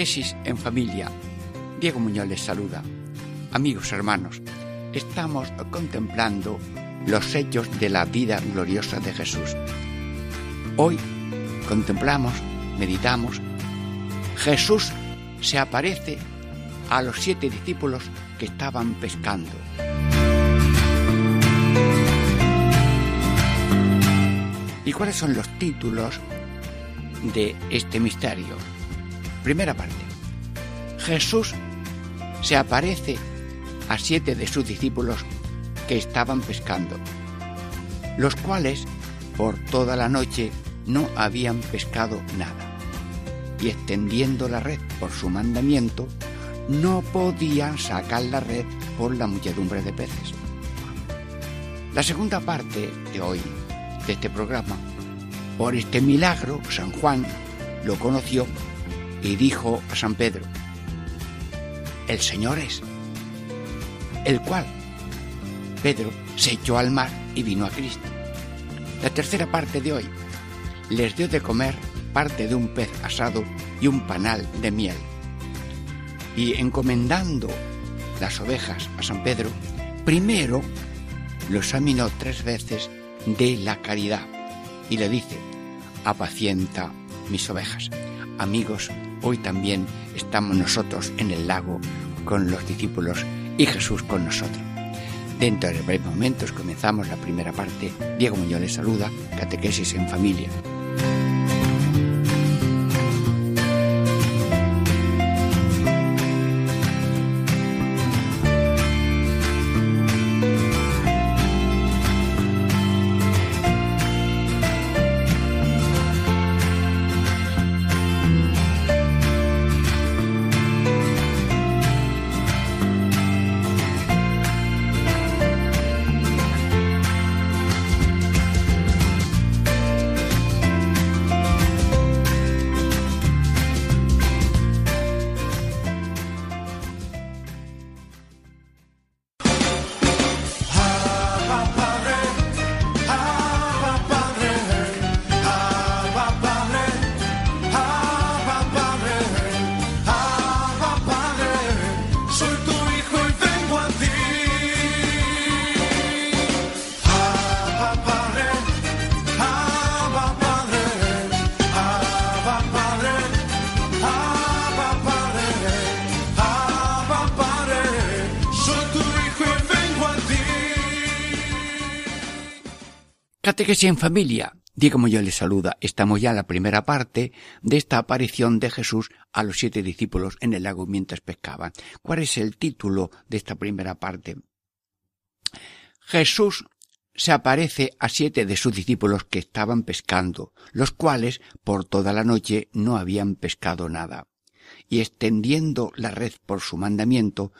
Catequesis en familia. Diego Muñoz les saluda. Amigos hermanos, estamos contemplando los hechos de la vida gloriosa de Jesús. Hoy contemplamos, meditamos, Jesús se aparece a los siete discípulos que estaban pescando. ¿Y cuáles son los títulos de este misterio? Primera parte. Jesús se aparece a siete de sus discípulos que estaban pescando, los cuales por toda la noche no habían pescado nada, y extendiendo la red por su mandamiento, no podían sacar la red por la muchedumbre de peces. La segunda parte de hoy, de este programa, por este milagro, San Juan lo conoció y dijo a San Pedro, el Señor es, el cual Pedro se echó al mar y vino a Cristo. La tercera parte de hoy les dio de comer parte de un pez asado y un panal de miel. Y encomendando las ovejas a San Pedro, primero lo examinó tres veces de la caridad y le dice, apacienta mis ovejas. Amigos, hoy también estamos nosotros en el lago con los discípulos y Jesús con nosotros. Dentro de breves momentos comenzamos la primera parte. Diego Muñoz les saluda, Catequesis en Familia. Catequesis en familia. Diego Muñoz les saluda. Estamos ya en la primera parte de esta aparición de Jesús a los siete discípulos en el lago mientras pescaban. ¿Cuál es el título de esta primera parte? Jesús se aparece a siete de sus discípulos que estaban pescando, los cuales por toda la noche no habían pescado nada. Y extendiendo la red por su mandamiento,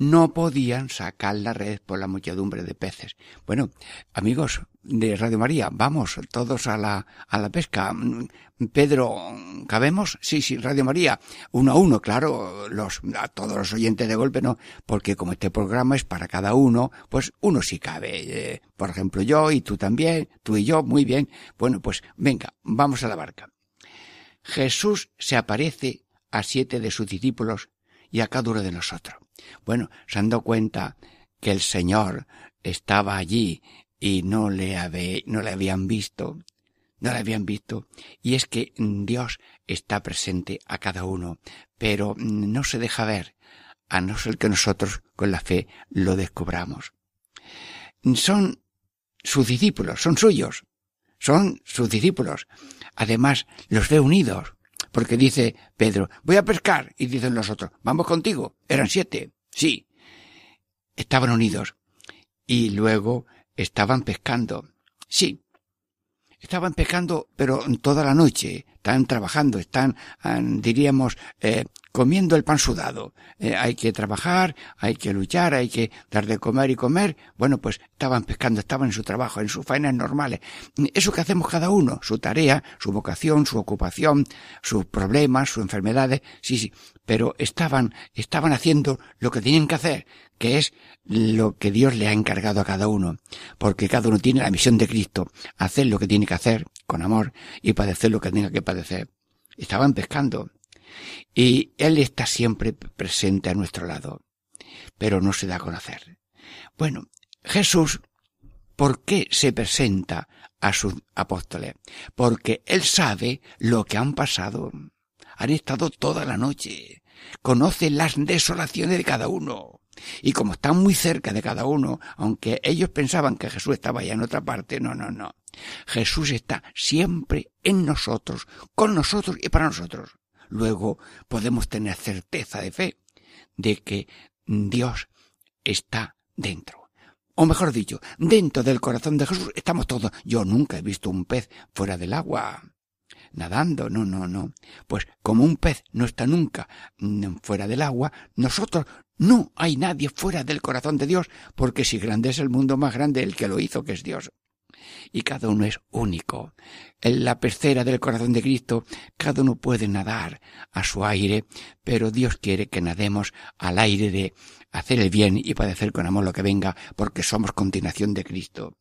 no podían sacar la red por la muchedumbre de peces. Bueno, amigos de Radio María, vamos todos a la, a la pesca. Pedro, ¿cabemos? Sí, sí, Radio María. Uno a uno, claro, los, a todos los oyentes de golpe no, porque como este programa es para cada uno, pues uno sí cabe. Eh, por ejemplo, yo y tú también, tú y yo, muy bien. Bueno, pues venga, vamos a la barca. Jesús se aparece a siete de sus discípulos y a cada uno de nosotros. Bueno, se han dado cuenta que el Señor estaba allí y no le, no le habían visto, no le habían visto, y es que Dios está presente a cada uno, pero no se deja ver, a no ser que nosotros con la fe lo descubramos. Son sus discípulos, son suyos, son sus discípulos. Además, los ve unidos. Porque dice Pedro, voy a pescar. Y dicen los otros, vamos contigo. Eran siete. Sí. Estaban unidos. Y luego estaban pescando. Sí. Estaban pescando, pero toda la noche. Están trabajando, están, diríamos, eh, comiendo el pan sudado. Eh, hay que trabajar, hay que luchar, hay que dar de comer y comer. Bueno, pues estaban pescando, estaban en su trabajo, en sus faenas normales. Eso que hacemos cada uno, su tarea, su vocación, su ocupación, sus problemas, sus enfermedades, sí, sí. Pero estaban, estaban haciendo lo que tenían que hacer, que es lo que Dios le ha encargado a cada uno. Porque cada uno tiene la misión de Cristo, hacer lo que tiene que hacer, con amor, y padecer lo que tenga que padecer. Estaban pescando, y Él está siempre presente a nuestro lado, pero no se da a conocer. Bueno, Jesús, ¿por qué se presenta a sus apóstoles? Porque Él sabe lo que han pasado. Han estado toda la noche. Conoce las desolaciones de cada uno. Y como están muy cerca de cada uno, aunque ellos pensaban que Jesús estaba ya en otra parte, no, no, no. Jesús está siempre en nosotros, con nosotros y para nosotros luego podemos tener certeza de fe de que Dios está dentro. O mejor dicho, dentro del corazón de Jesús estamos todos. Yo nunca he visto un pez fuera del agua nadando, no, no, no. Pues como un pez no está nunca fuera del agua, nosotros no hay nadie fuera del corazón de Dios, porque si grande es el mundo más grande el que lo hizo, que es Dios y cada uno es único. En la pecera del corazón de Cristo, cada uno puede nadar a su aire, pero Dios quiere que nademos al aire de hacer el bien y padecer con amor lo que venga, porque somos continuación de Cristo.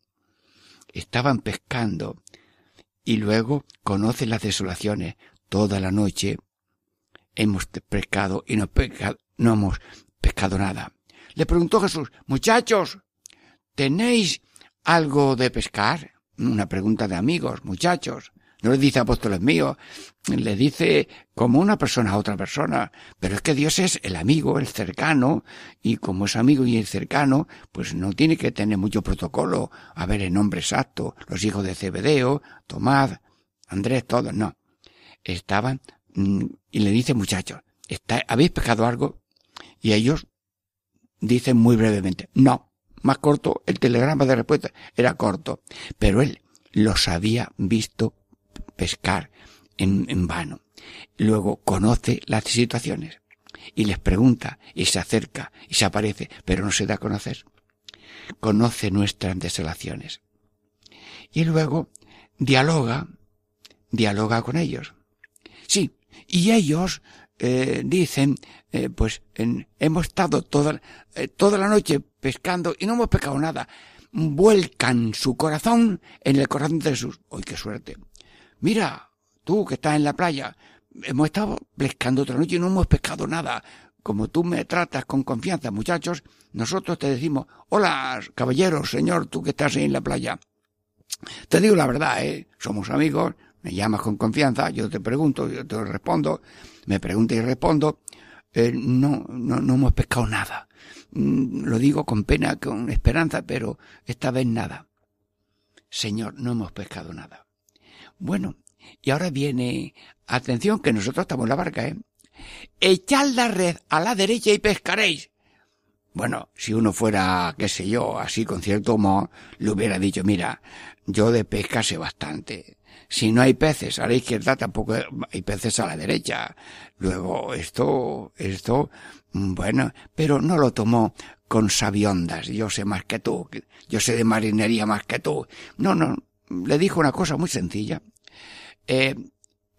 Estaban pescando y luego conocen las desolaciones. Toda la noche hemos pescado y no, hemos pescado nada. Le preguntó Jesús, muchachos, ¿tenéis algo de pescar? Una pregunta de amigos, muchachos. No le dice apóstoles míos, le dice como una persona a otra persona. Pero es que Dios es el amigo, el cercano, y como es amigo y el cercano, pues no tiene que tener mucho protocolo. A ver el nombre exacto, los hijos de Cebedeo, Tomás, Andrés, todos, no. Estaban, mm, y le dice muchachos, ¿habéis pescado algo? Y ellos dicen muy brevemente, no más corto, el telegrama de respuesta era corto, pero él los había visto pescar en, en vano. Luego conoce las situaciones y les pregunta y se acerca y se aparece, pero no se da a conocer. Conoce nuestras desolaciones. Y luego dialoga, dialoga con ellos. Sí, y ellos eh, dicen, eh, pues hemos estado toda, eh, toda la noche pescando y no hemos pescado nada. Vuelcan su corazón en el corazón de Jesús. ¡Uy, qué suerte! Mira, tú que estás en la playa, hemos estado pescando otra noche y no hemos pescado nada. Como tú me tratas con confianza, muchachos, nosotros te decimos, hola, caballero, señor, tú que estás ahí en la playa. Te digo la verdad, ¿eh? Somos amigos, me llamas con confianza, yo te pregunto, yo te respondo, me pregunta y respondo, eh, no, no, no hemos pescado nada. Mm, lo digo con pena, con esperanza, pero esta vez nada. Señor, no hemos pescado nada. Bueno, y ahora viene, atención, que nosotros estamos en la barca, ¿eh? Echad la red a la derecha y pescaréis. Bueno, si uno fuera, qué sé yo, así con cierto humor, le hubiera dicho, mira, yo de pesca sé bastante. Si no hay peces a la izquierda, tampoco hay peces a la derecha. Luego, esto, esto, bueno, pero no lo tomó con sabiondas. Yo sé más que tú. Yo sé de marinería más que tú. No, no. Le dijo una cosa muy sencilla. Eh,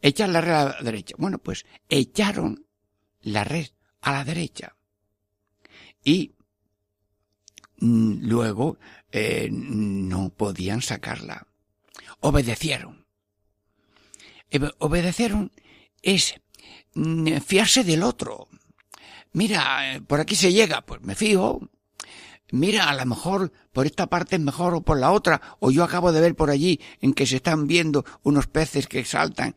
echar la red a la derecha. Bueno, pues echaron la red a la derecha. Y mm, luego eh, no podían sacarla. Obedecieron obedecieron es mm, fiarse del otro. Mira, eh, por aquí se llega, pues me fío. Mira, a lo mejor por esta parte es mejor o por la otra, o yo acabo de ver por allí en que se están viendo unos peces que saltan.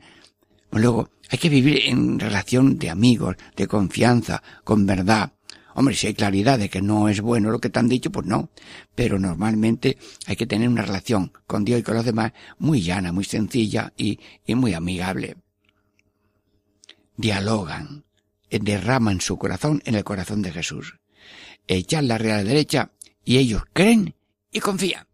Luego, hay que vivir en relación de amigos, de confianza, con verdad. Hombre, si hay claridad de que no es bueno lo que te han dicho, pues no. Pero normalmente hay que tener una relación con Dios y con los demás muy llana, muy sencilla y, muy amigable. dialogan, eh, derraman su corazón en el corazón de Jesús. Echan la la derecha y ellos creen y confían.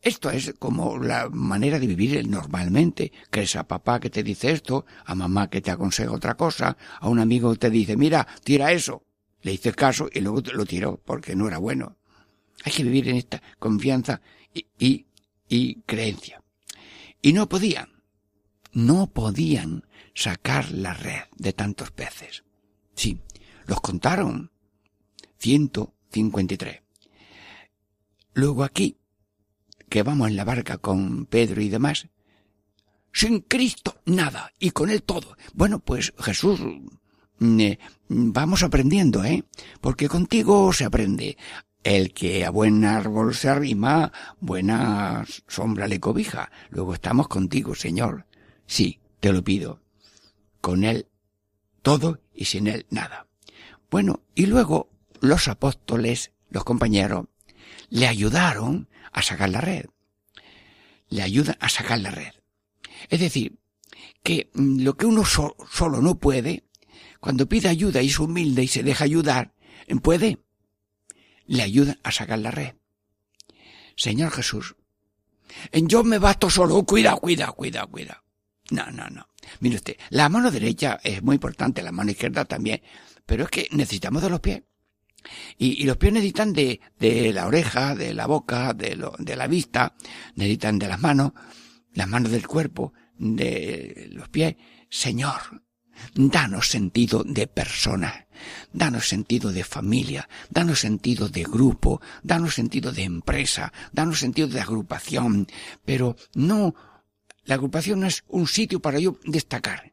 Esto es como la manera de vivir normalmente. Crees a papá que te dice esto, a mamá que te aconseja otra cosa, a un amigo que te dice, mira, tira eso. Le hice caso y luego lo tiró porque no era bueno. Hay que vivir en esta confianza y, y, y creencia. Y no podían, no podían sacar la red de tantos peces. Sí, los contaron. 153. Luego aquí, que vamos en la barca con Pedro y demás, sin Cristo nada y con él todo. Bueno, pues Jesús, vamos aprendiendo, ¿eh? Porque contigo se aprende. El que a buen árbol se arrima, buena sombra le cobija. Luego estamos contigo, Señor. Sí, te lo pido. Con Él todo y sin Él nada. Bueno, y luego los apóstoles, los compañeros, le ayudaron a sacar la red. Le ayudan a sacar la red. Es decir, que mm, lo que uno solo no puede, cuando pide ayuda y es humilde y se deja ayudar, puede le ayuda a sacar la red. Señor Jesús, en yo me basto solo, cuidado, cuidado, cuidado, cuidado. No, no, no. Mire usted, la mano derecha es muy importante, la mano izquierda también, pero es que necesitamos de los pies. Y, y los pies necesitan de, de la oreja, de la boca, de, lo, de la vista, necesitan de las manos, las manos del cuerpo, de los pies. Señor, danos sentido de persona, danos sentido de familia, danos sentido de grupo, danos sentido de empresa, danos sentido de agrupación, pero no, la agrupación no es un sitio para yo destacar,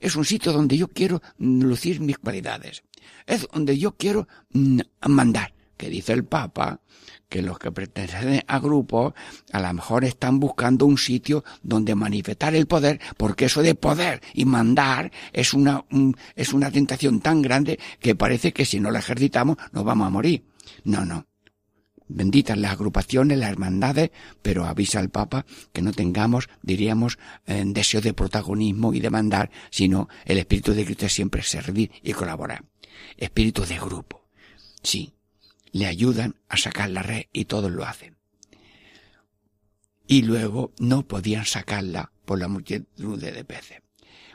es un sitio donde yo quiero lucir mis cualidades, es donde yo quiero mm, mandar, que dice el Papa, que los que pertenecen a grupos a lo mejor están buscando un sitio donde manifestar el poder, porque eso de poder y mandar es una, es una tentación tan grande que parece que si no la ejercitamos nos vamos a morir. No, no. Benditas las agrupaciones, las hermandades, pero avisa al Papa que no tengamos, diríamos, eh, deseo de protagonismo y de mandar, sino el espíritu de Cristo es siempre servir y colaborar. Espíritu de grupo. Sí, le ayudan a sacar la red y todos lo hacen. Y luego no podían sacarla por la multitud de peces.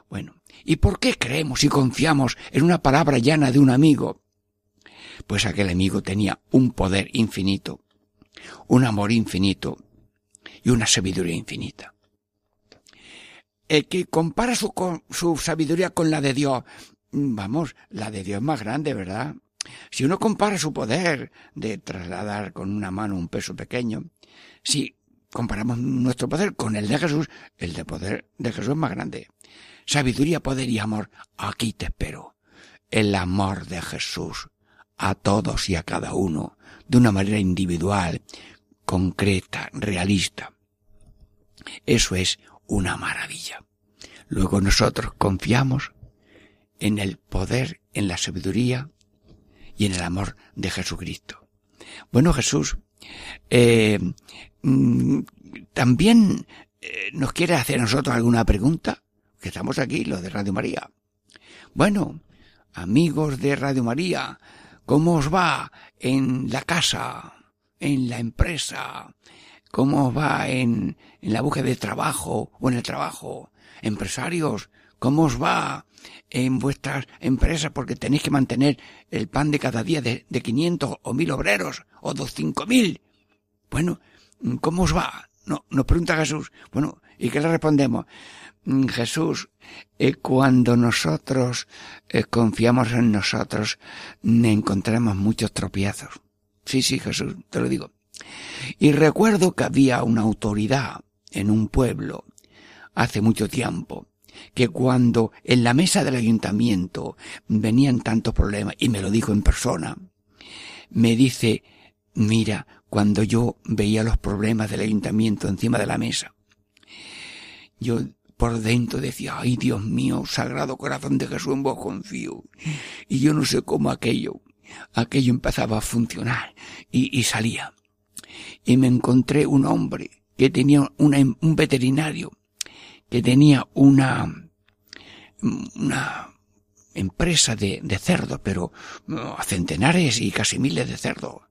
Bueno, ¿y por qué creemos y confiamos en una palabra llana de un amigo? Pues aquel amigo tenía un poder infinito, un amor infinito y una sabiduría infinita. El que compara su, su sabiduría con la de Dios, vamos, la de Dios es más grande, ¿verdad? Si uno compara su poder de trasladar con una mano un peso pequeño, si comparamos nuestro poder con el de Jesús, el de poder de Jesús es más grande. Sabiduría, poder y amor, aquí te espero. El amor de Jesús a todos y a cada uno, de una manera individual, concreta, realista. Eso es una maravilla. Luego nosotros confiamos en el poder, en la sabiduría y en el amor de Jesucristo. Bueno, Jesús, eh, mm, también eh, nos quiere hacer nosotros alguna pregunta, que estamos aquí, los de Radio María. Bueno, amigos de Radio María, ¿cómo os va en la casa, en la empresa? ¿Cómo os va en, en la búsqueda de trabajo o en el trabajo? Empresarios, ¿cómo os va en vuestras empresas porque tenéis que mantener el pan de cada día de, de 500 o 1000 obreros o dos cinco mil. Bueno, ¿cómo os va? No, nos pregunta Jesús. Bueno, ¿y qué le respondemos? Mm, Jesús, eh, cuando nosotros eh, confiamos en nosotros, encontramos muchos tropiezos. Sí, sí, Jesús, te lo digo. Y recuerdo que había una autoridad en un pueblo hace mucho tiempo que cuando en la mesa del ayuntamiento venían tantos problemas, y me lo dijo en persona, me dice, mira, cuando yo veía los problemas del ayuntamiento encima de la mesa, yo por dentro decía, ay Dios mío, sagrado corazón de Jesús en vos confío. Y yo no sé cómo aquello, aquello empezaba a funcionar y, salía. Y me encontré un hombre que tenía un veterinario que tenía una, una empresa de, de cerdo, pero uh, a centenares y casi miles de cerdos.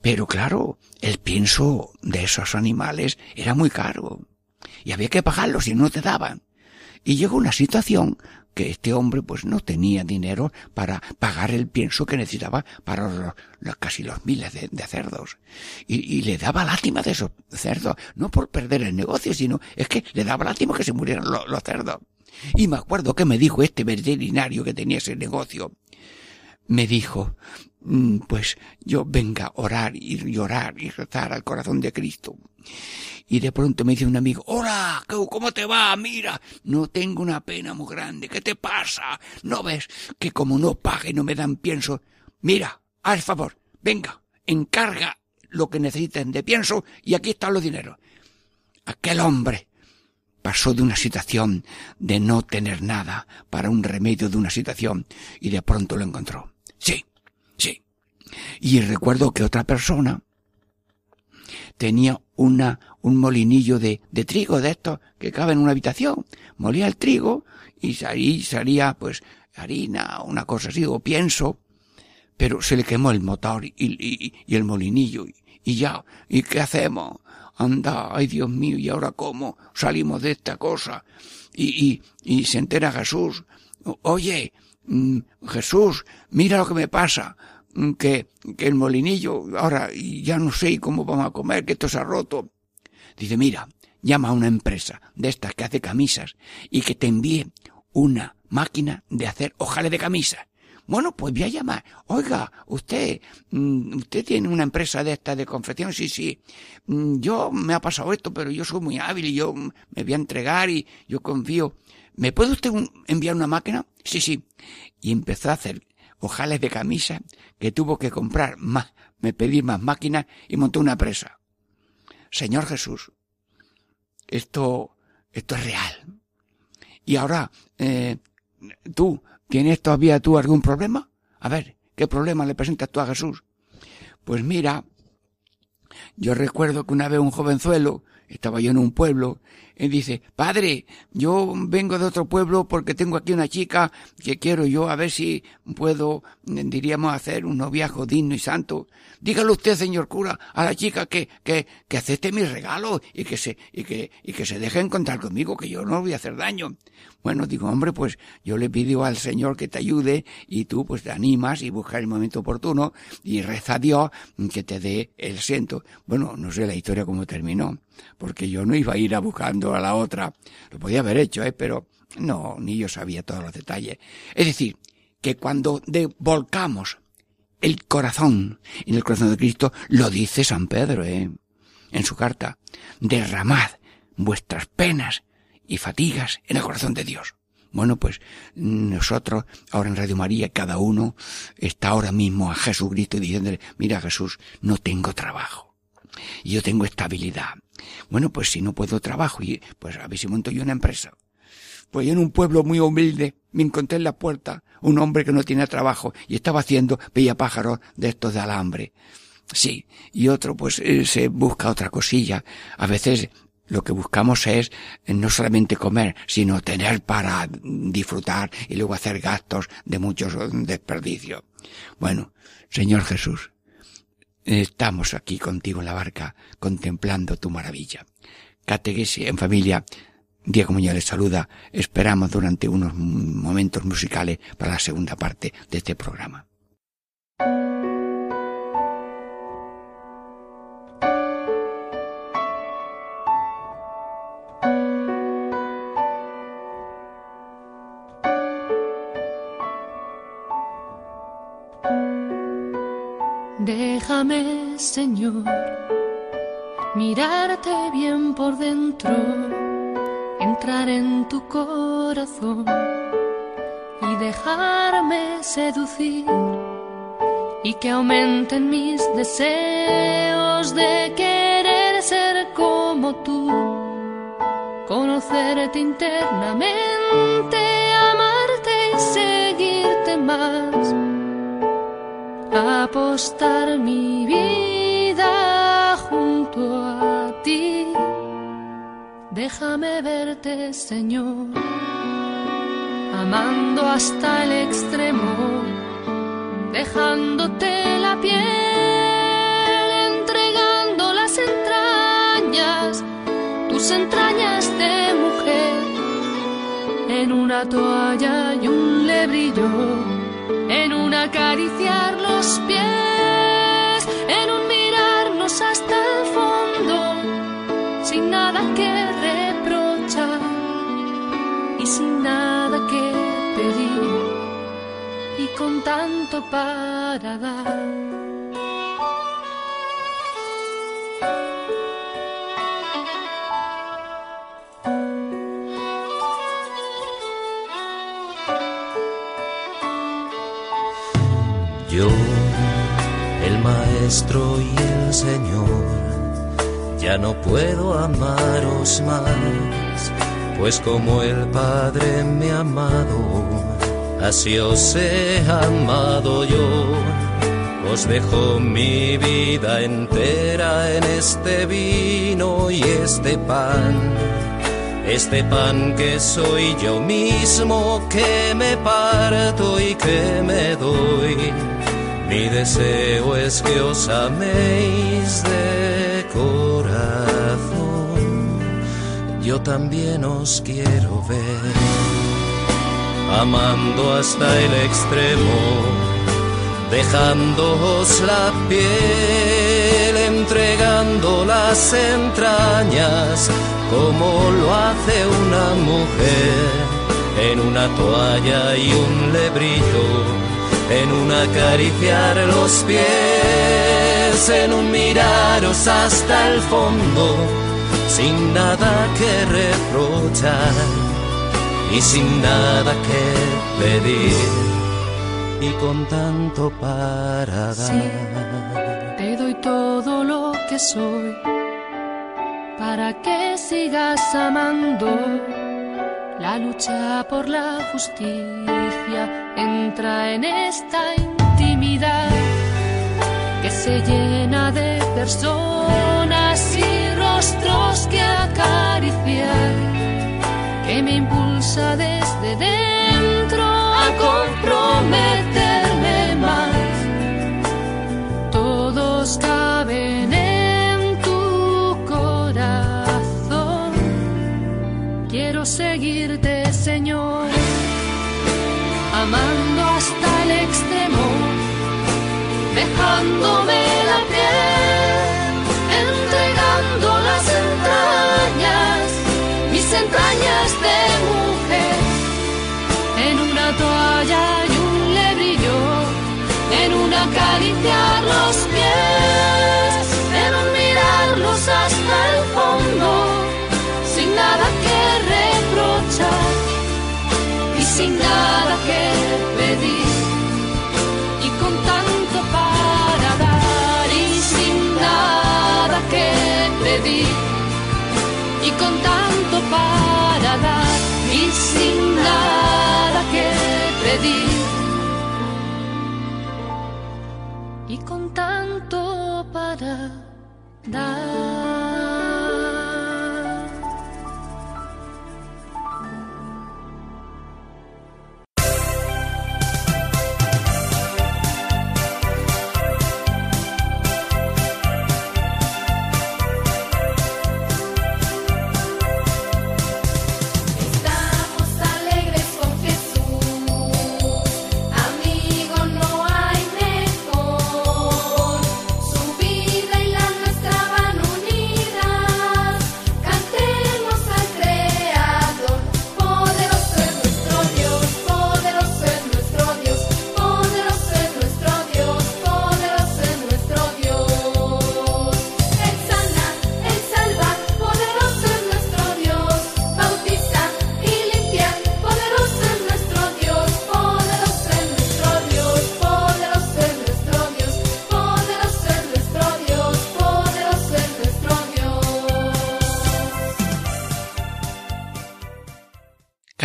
Pero claro, el pienso de esos animales era muy caro. Y había que pagarlo si no te daban. Y llegó una situación que este hombre pues no tenía dinero para pagar el pienso que necesitaba para los, los- casi los miles de, cerdos. Y, le daba lástima de esos cerdos, no por perder el negocio, sino es que le daba lástima que se murieran lo- los cerdos. Y me acuerdo que me dijo este veterinario que tenía ese negocio, me dijo, "Mm, pues yo venga a orar y llorar y rezar al corazón de Cristo. Y de pronto me dice un amigo, hola, ¿cómo- ¿cómo te va? Mira, no tengo una pena muy grande, ¿qué te pasa? ¿No ves que como no pague no me dan pienso? Mira, haz favor, venga, encarga lo que necesiten de pienso y aquí están los dineros. Aquel hombre pasó de una situación de no tener nada para un remedio de una situación y de pronto lo encontró. Sí, sí. Y recuerdo que otra persona tenía una, un molinillo de, de trigo de estos que cabe en una habitación. Molía el trigo y salí- salía pues harina, una cosa así, o pienso, pero se le quemó el motor y, el molinillo y, y ya, ¿y qué hacemos? Anda, ay Dios mío, ¿y ahora cómo salimos de esta cosa? Y, y, y se entera Jesús, oye, Jesús, mira lo que me pasa, mm, que, que el molinillo, ahora ya no sé cómo vamos a comer, que esto se ha roto. Dice, mira, llama a una empresa de estas que hace camisas y que te envíe una máquina de hacer ojales de camisas. Bueno, pues voy a llamar. Oiga, usted, mm, usted tiene una empresa de esta de confección, sí, sí. Mm, Yo me ha pasado esto, pero yo soy muy hábil y yo mm, me voy a entregar y yo confío. ¿Me puede usted enviar una máquina? Sí, sí. Y empezó a hacer ojales de camisa que tuvo que comprar más, me pedir más máquinas y montó una empresa. Señor Jesús, esto, esto es real. Y ahora, eh, tú, ¿tienes todavía tú algún problema? A ver, ¿qué problema le presentas tú a Jesús? Pues mira, yo recuerdo que una vez un jovenzuelo, estaba yo en un pueblo, y dice, padre, yo vengo de otro pueblo porque tengo aquí una chica que quiero yo a ver si puedo, diríamos, hacer un noviazgo digno y santo. Dígale usted, señor cura, a la chica que, que, que acepte mis regalos y que se, y que, y que se deje encontrar conmigo, que yo no voy a hacer daño. Bueno, digo, hombre, pues yo le pido al Señor que te ayude y tú pues te animas y buscas el momento oportuno y reza a Dios que te dé el asiento. Bueno, no sé la historia cómo terminó, porque yo no iba a ir a buscando a la otra. Lo podía haber hecho, ¿eh? pero no, ni yo sabía todos los detalles. Es decir, que cuando volcamos el corazón en el corazón de Cristo, lo dice San Pedro, ¿eh? en su carta, derramad vuestras penas y fatigas en el corazón de Dios. Bueno, pues nosotros ahora en Radio María, cada uno está ahora mismo a Jesucristo diciéndole, mira Jesús, no tengo trabajo. Y yo tengo estabilidad. Bueno, pues si no puedo trabajo, y pues a ver si monto yo una empresa. Pues yo en un pueblo muy humilde me encontré en la puerta un hombre que no tenía trabajo y estaba haciendo veía pájaros de estos de alambre. Sí, y otro pues eh, se busca otra cosilla. A veces lo que buscamos es eh, no solamente comer, sino tener para disfrutar y luego hacer gastos de muchos eh, desperdicios. Bueno, Señor Jesús, estamos aquí contigo en la barca contemplando tu maravilla. Catequesis en familia. Diego Muñoz les saluda. Esperamos durante unos momentos musicales para la segunda parte de este programa. Déjame, Señor, mirarte bien por dentro, entrar en tu corazón y dejarme seducir y que aumenten mis deseos de querer ser como tú, conocerte internamente, apostar mi vida junto a ti. Déjame verte, Señor. amando hasta el extremo, dejándote la piel, entregando las entrañas, tus entrañas de mujer, en una toalla y un lebrillo, acariciar los pies, en un mirarnos hasta el fondo, sin nada que reprochar y sin nada que pedir y con tanto para dar. Yo, el maestro y el Señor, ya no puedo amaros más, pues como el Padre me ha amado, así os he amado yo. Os dejo mi vida entera en este vino y este pan. Este pan que soy yo mismo, que me parto y que me doy. Mi deseo es que os améis de corazón. Yo también os quiero ver, amando hasta el extremo, dejándoos la piel, entregando las entrañas como lo hace una mujer en una toalla y un lebrillo, en un acariciar los pies, en un miraros hasta el fondo, sin nada que reprochar y sin nada que pedir y con tanto para dar. te doy todo lo que soy para que sigas amando. La lucha por la justicia entra en esta intimidad que se llena de personas y rostros que acariciar, que me impulsa desde dentro a comprometerme más. Todos dejándome la piel, entregando las entrañas, mis entrañas de mujer, en una toalla y un lebrillo, en un acariciar los pedir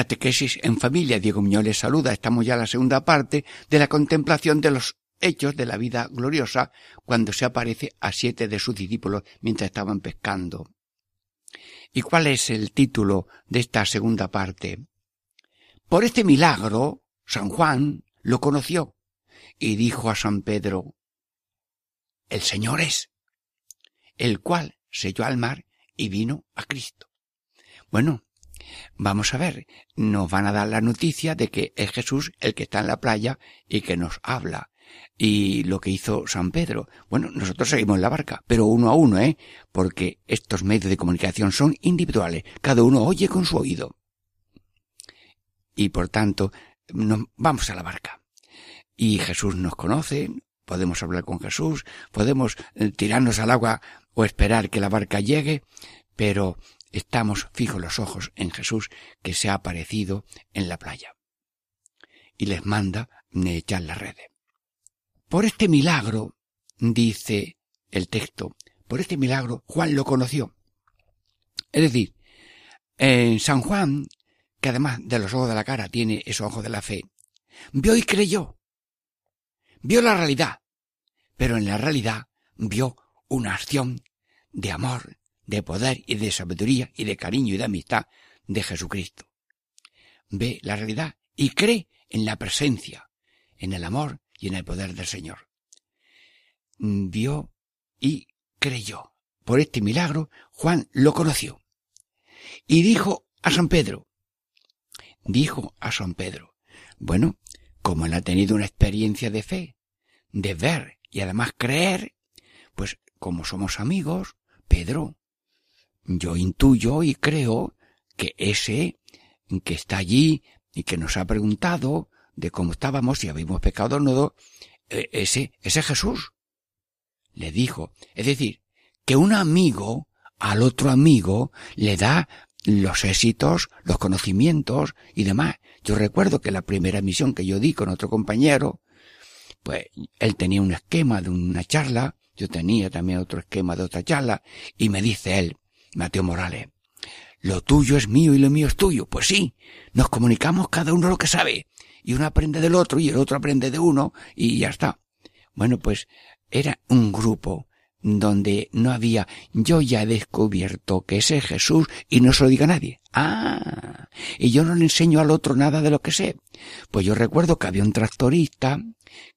Catequesis en familia. Diego Muñoz les saluda. Estamos ya la segunda parte de la contemplación de los hechos de la vida gloriosa cuando se aparece a siete de sus discípulos mientras estaban pescando. ¿Y cuál es el título de esta segunda parte? Por este milagro, San Juan lo conoció y dijo a San Pedro, el Señor es, el cual selló al mar y vino a Cristo. Bueno, vamos a ver, nos van a dar la noticia de que es Jesús el que está en la playa y que nos habla. Y lo que hizo San Pedro. Bueno, nosotros seguimos en la barca, pero uno a uno, ¿eh? Porque estos medios de comunicación son individuales. Cada uno oye con su oído. Y por tanto, nos vamos a la barca. Y Jesús nos conoce, podemos hablar con Jesús, podemos eh, tirarnos al agua o esperar que la barca llegue, pero estamos fijos los ojos en Jesús que se ha aparecido en la playa. Y les manda echar la red. Por este milagro, dice el texto, por este milagro Juan lo conoció. Es decir, en San Juan, que además de los ojos de la cara tiene esos ojos de la fe, vio y creyó. Vio la realidad, pero en la realidad vio una acción de amor, de poder y de sabiduría y de cariño y de amistad de Jesucristo. Ve la realidad y cree en la presencia, en el amor y en el poder del Señor. Vio y creyó. Por este milagro Juan lo conoció. Y dijo a San Pedro, dijo a San Pedro, bueno, como él ha tenido una experiencia de fe, de ver y además creer, pues como somos amigos, Pedro, yo intuyo y creo que ese que está allí y que nos ha preguntado de cómo estábamos, si habíamos pecado o no, eh, ese, ese Jesús. Le dijo. Es decir, que un amigo al otro amigo le da los éxitos, los conocimientos y demás. Yo recuerdo que la primera misión que yo di con otro compañero, pues él tenía un esquema de una charla, yo tenía también otro esquema de otra charla, y me dice él, Mateo Morales, lo tuyo es mío y lo mío es tuyo. Pues sí, nos comunicamos cada uno lo que sabe, y uno aprende del otro y el otro aprende de uno, y ya está. Bueno, pues era un grupo donde no había yo ya he descubierto que ese es Jesús y no se lo diga nadie. Ah, y yo no le enseño al otro nada de lo que sé. Pues yo recuerdo que había un tractorista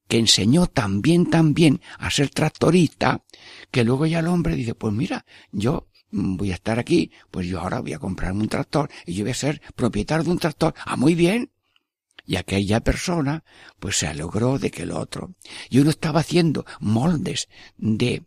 que enseñó también también a ser tractorista, que luego ya el hombre dice, pues mira, yo voy a estar aquí, pues yo ahora voy a comprarme un tractor y yo voy a ser propietario de un tractor. Ah, muy bien. Y aquella persona, pues se logró de que el otro. Y uno estaba haciendo moldes de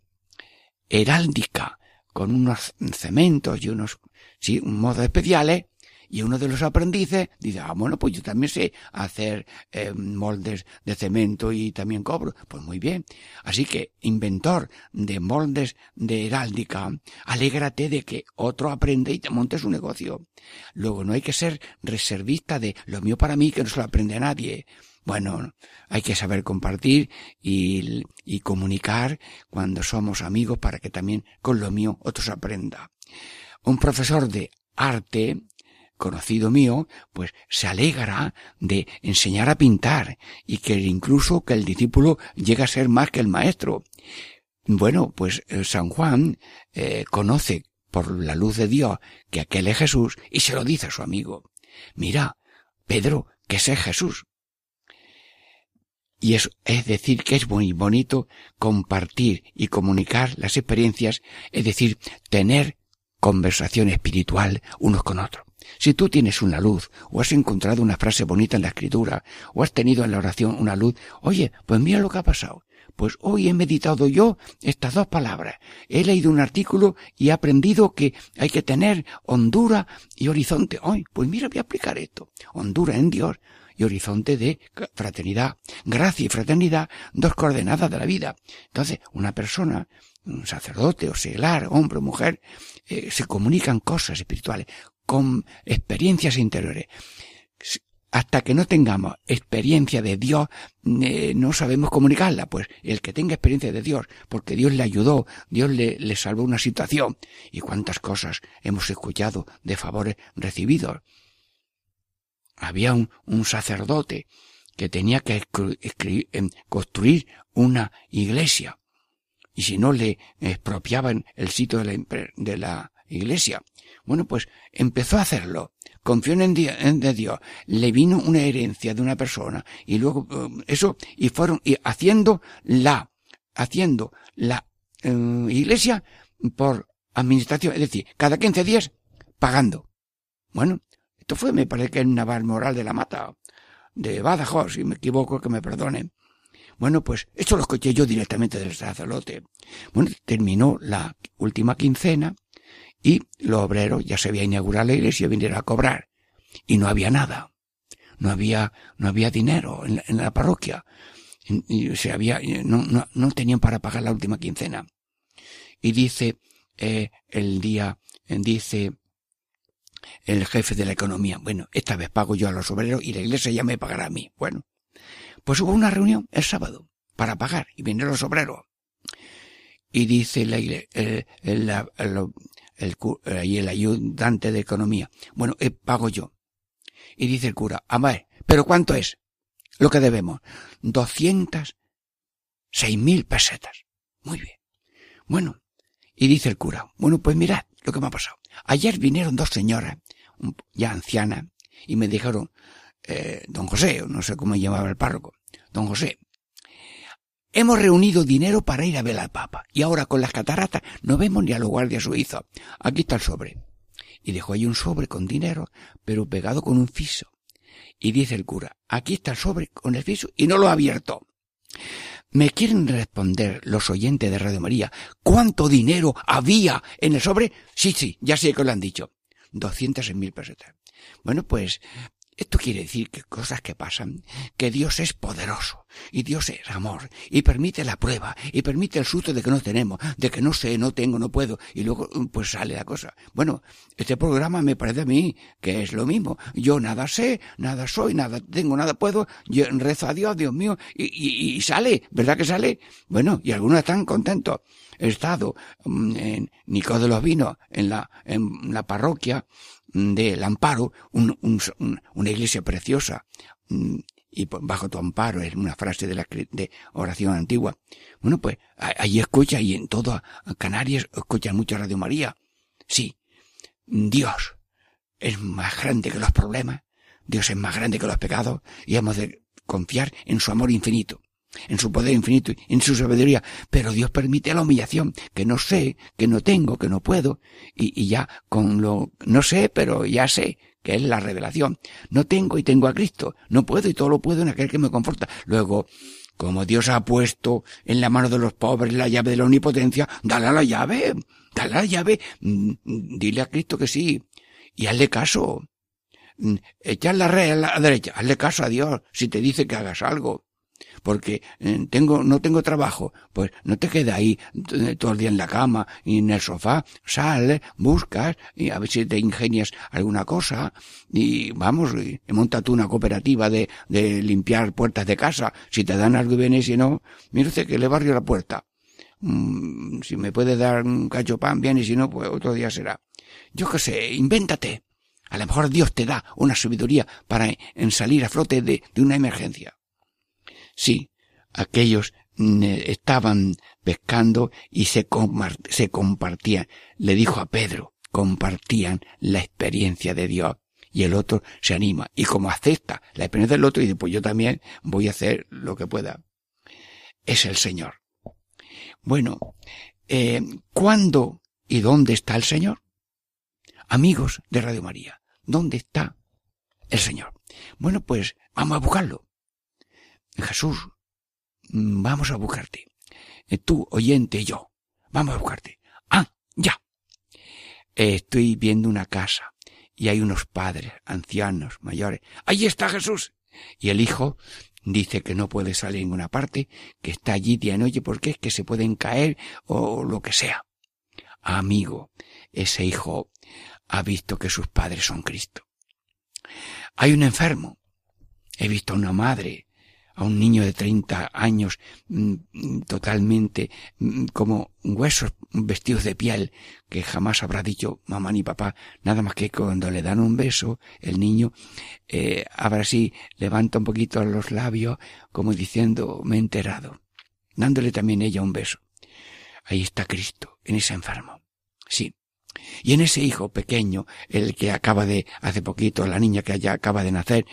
heráldica con unos cementos y unos, sí, modos especiales, y uno de los aprendices dice, ah, bueno, pues yo también sé hacer eh, moldes de cemento y también cobro. Pues muy bien. Así que, inventor de moldes de heráldica, alégrate de que otro aprende y te montes un negocio. Luego, no hay que ser reservista de lo mío para mí que no se lo aprende a nadie. Bueno, hay que saber compartir y, y comunicar cuando somos amigos para que también con lo mío otros aprenda. Un profesor de arte conocido mío, pues se alegra de enseñar a pintar y que incluso que el discípulo llega a ser más que el maestro. Bueno, pues eh, San Juan eh, conoce por la luz de Dios que aquel es Jesús y se lo dice a su amigo. Mira, Pedro, que ese es Jesús. Y es, es decir, que es muy bonito compartir y comunicar las experiencias, es decir, tener conversación espiritual unos con otros. Si tú tienes una luz, o has encontrado una frase bonita en la escritura, o has tenido en la oración una luz, oye, pues mira lo que ha pasado. Pues hoy he meditado yo estas dos palabras. He leído un artículo y he aprendido que hay que tener hondura y horizonte. Hoy, pues mira, voy a explicar esto. Hondura en Dios y horizonte de fraternidad. Gracia y fraternidad, dos coordenadas de la vida. Entonces, una persona, un sacerdote o seglar, hombre o mujer, eh, se comunican cosas espirituales con experiencias interiores. Hasta que no tengamos experiencia de Dios, eh, no sabemos comunicarla. Pues el que tenga experiencia de Dios, porque Dios le ayudó, Dios le, salvó una situación. Y cuántas cosas hemos escuchado de favores recibidos. Había un, un sacerdote que tenía que em, construir una iglesia. Y si no le expropiaban el sitio de la, de la iglesia. Bueno, pues empezó a hacerlo confió en, de Dios, le vino una herencia de una persona y luego eh, eso y fueron y haciendo la haciendo la eh, iglesia por administración, es decir, cada 15 días pagando. Bueno, esto fue, me parece que en Naval Moral de la Mata, de Badajoz, si me equivoco, que me perdonen. Bueno, pues esto lo escuché yo directamente del sacerdote. Bueno, terminó la última quincena y los obreros ya se había inaugurado la iglesia vinieron a cobrar y no había nada. No había, no había dinero en la, parroquia. Y, se había, no, no, no tenían para pagar la última quincena. Y dice, eh, el día, dice el jefe de la economía, bueno, esta vez pago yo a los obreros y la iglesia ya me pagará a mí. Bueno, pues hubo una reunión el sábado para pagar y vinieron los obreros. Y dice la, el, el, el, el cu- ahí el ayudante de economía, bueno, eh, pago yo. Y dice el cura, a ver, ¿pero cuánto es lo que debemos? Doscientas seis mil pesetas. Muy bien. Bueno, y dice el cura, bueno, pues mirad lo que me ha pasado. Ayer vinieron dos señoras, ya ancianas, y me dijeron, eh, don José, no sé cómo llamaba el párroco, don José, hemos reunido dinero para ir a ver al Papa, y ahora con las cataratas no vemos ni a los guardias suizos. Aquí está el sobre. Y dejó ahí un sobre con dinero, pero pegado con un fiso. Y dice el cura, aquí está el sobre con el fiso, y no lo ha abierto. ¿Me quieren responder los oyentes de Radio María cuánto dinero había en el sobre? Sí, sí, ya sé que lo han dicho. Doscientas mil pesetas. Bueno, pues esto quiere decir que cosas que pasan, que Dios es poderoso y Dios es amor y permite la prueba y permite el susto de que no tenemos, de que no sé, no tengo, no puedo y luego pues sale la cosa. Bueno, este programa me parece a mí que es lo mismo. Yo nada sé, nada soy, nada tengo, nada puedo, yo rezo a Dios, Dios mío, y, y, y sale, ¿verdad que sale? Bueno, y algunos están contentos. He estado mm, en Nico de los Vinos, en la, en la parroquia del Amparo, un- un- un- una iglesia preciosa, mm, y pues, bajo tu amparo es una frase de la de oración antigua. Bueno, pues ahí escucha y en toda Canarias escuchan mucho Radio María. Sí, Dios es más grande que los problemas, Dios es más grande que los pecados y hemos de confiar en su amor infinito, en su poder infinito, en su sabiduría. Pero Dios permite la humillación, que no sé, que no tengo, que no puedo, y, y ya con lo, no sé, pero ya sé, que es la revelación. No tengo y tengo a Cristo, no puedo y todo lo puedo en aquel que me conforta. Luego, como Dios ha puesto en la mano de los pobres la llave de la omnipotencia, dale a la llave, dale a la llave, mm, dile a Cristo que sí, y hazle caso. Mm, Echar la red a la derecha, hazle caso a Dios si te dice que hagas algo. Porque eh, tengo, no tengo trabajo, pues no te quedes ahí t- todo el día en la cama y en el sofá, sal, buscas y a ver si te ingenias alguna cosa y vamos, y monta tú una cooperativa de, de limpiar puertas de casa, si te dan algo y si no, mire usted que le barrio la puerta. Mm, si me puede dar un cacho pan bien y si no, pues otro día será. Yo qué sé, invéntate. A lo mejor Dios te da una sabiduría para en salir a flote de, de una emergencia. Sí, aquellos mm, eh, estaban pescando y se, se compartían. Le dijo a Pedro, compartían la experiencia de Dios. Y el otro se anima. Y como acepta la experiencia del otro, y dice, pues yo también voy a hacer lo que pueda. Es el Señor. Bueno, eh, ¿cuándo y dónde está el Señor? Amigos de Radio María, ¿dónde está el Señor? Bueno, pues vamos a buscarlo. Jesús, mm, vamos a buscarte. Eh, Tú, oyente, yo, vamos a buscarte. Ah, ya. Eh, Estoy viendo una casa y hay unos padres, ancianos, mayores. Ahí está Jesús. Y el hijo dice que no puede salir en ninguna parte, que está allí día y noche porque es que se pueden caer o lo que sea. Amigo, ese hijo ha visto que sus padres son Cristo. Hay un enfermo. He visto a una madre, a un niño de 30 años, mm, mm, totalmente mm, como huesos vestidos de piel, que jamás habrá dicho mamá ni papá, nada más que cuando le dan un beso, el niño, eh, ahora sí, levanta un poquito los labios, como diciendo, me he enterado, dándole también ella un beso. Ahí está Cristo, en ese enfermo. Sí, Y en ese hijo pequeño, el que acaba de, hace poquito, la niña que ya acaba de nacer,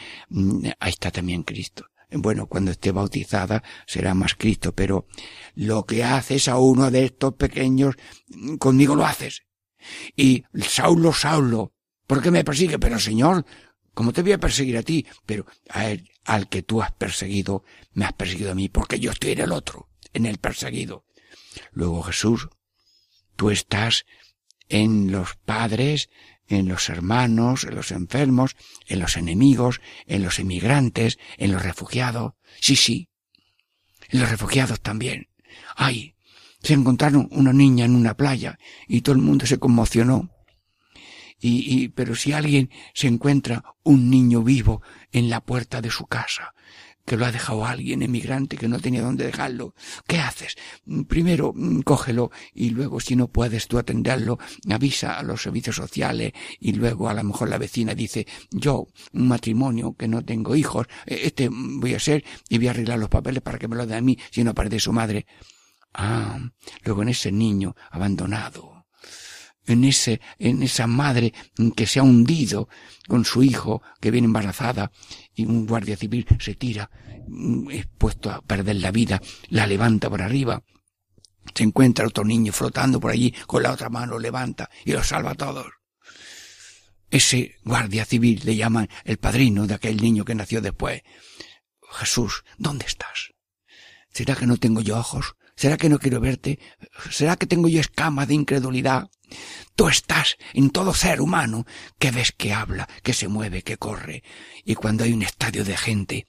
ahí está también Cristo. Bueno, cuando esté bautizada será más Cristo, pero lo que haces a uno de estos pequeños, mm, conmigo lo haces. Y Saulo, Saulo, ¿por qué me persigue? Pero Señor, ¿cómo te voy a perseguir a ti? Pero al que tú has perseguido, me has perseguido a mí, porque yo estoy en el otro, en el perseguido. Luego Jesús, tú estás en los padres, en los hermanos, en los enfermos, en los enemigos, en los emigrantes, en los refugiados. Sí, sí. En los refugiados también. Ay, se encontraron una niña en una playa y todo el mundo se conmocionó. Y, y, pero si alguien se encuentra un niño vivo en la puerta de su casa, que lo ha dejado alguien emigrante que no tenía dónde dejarlo. ¿Qué haces? Primero mm, cógelo y luego si no puedes tú atenderlo, avisa a los servicios sociales y luego a lo mejor la vecina dice, yo, un matrimonio que no tengo hijos, eh, este voy a ser y voy a arreglar los papeles para que me lo den a mí si no aparece su madre. Ah, luego en ese niño abandonado, en ese, en esa madre que se ha hundido con su hijo que viene embarazada y un guardia civil se tira, mm, expuesto a perder la vida, la levanta por arriba. Se encuentra otro niño flotando por allí, con la otra mano levanta y los salva a todos. Ese guardia civil le llaman el padrino de aquel niño que nació después. Jesús, ¿dónde estás? ¿Será que no tengo yo ojos? ¿Será que no quiero verte? ¿Será que tengo yo escamas de incredulidad? Tú estás en todo ser humano que ves que habla, que se mueve, que corre. Y cuando hay un estadio de gente,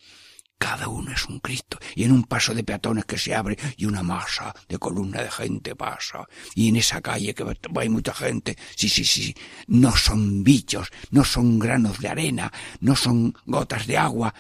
cada uno es un Cristo. Y en un paso de peatones que se abre y una masa de columna de gente pasa. Y en esa calle que hay mucha gente. Sí, sí, sí. No son bichos, no son granos de arena, no son gotas de agua.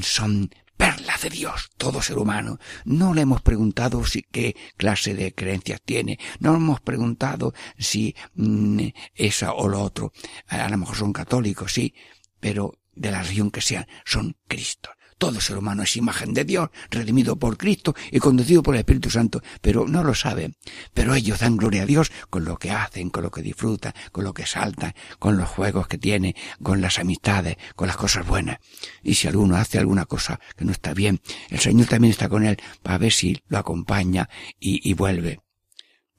Son perla de Dios, todo ser humano. No le hemos preguntado si qué clase de creencias tiene, no le hemos preguntado si mm, esa o lo otro. A lo mejor son católicos, sí, pero de la religión que sean, son Cristos. Todo ser humano es imagen de Dios, redimido por Cristo y conducido por el Espíritu Santo, pero no lo saben. Pero ellos dan gloria a Dios con lo que hacen, con lo que disfrutan, con lo que saltan, con los juegos que tienen, con las amistades, con las cosas buenas. Y si alguno hace alguna cosa que no está bien, el Señor también está con él para ver si lo acompaña y, y vuelve.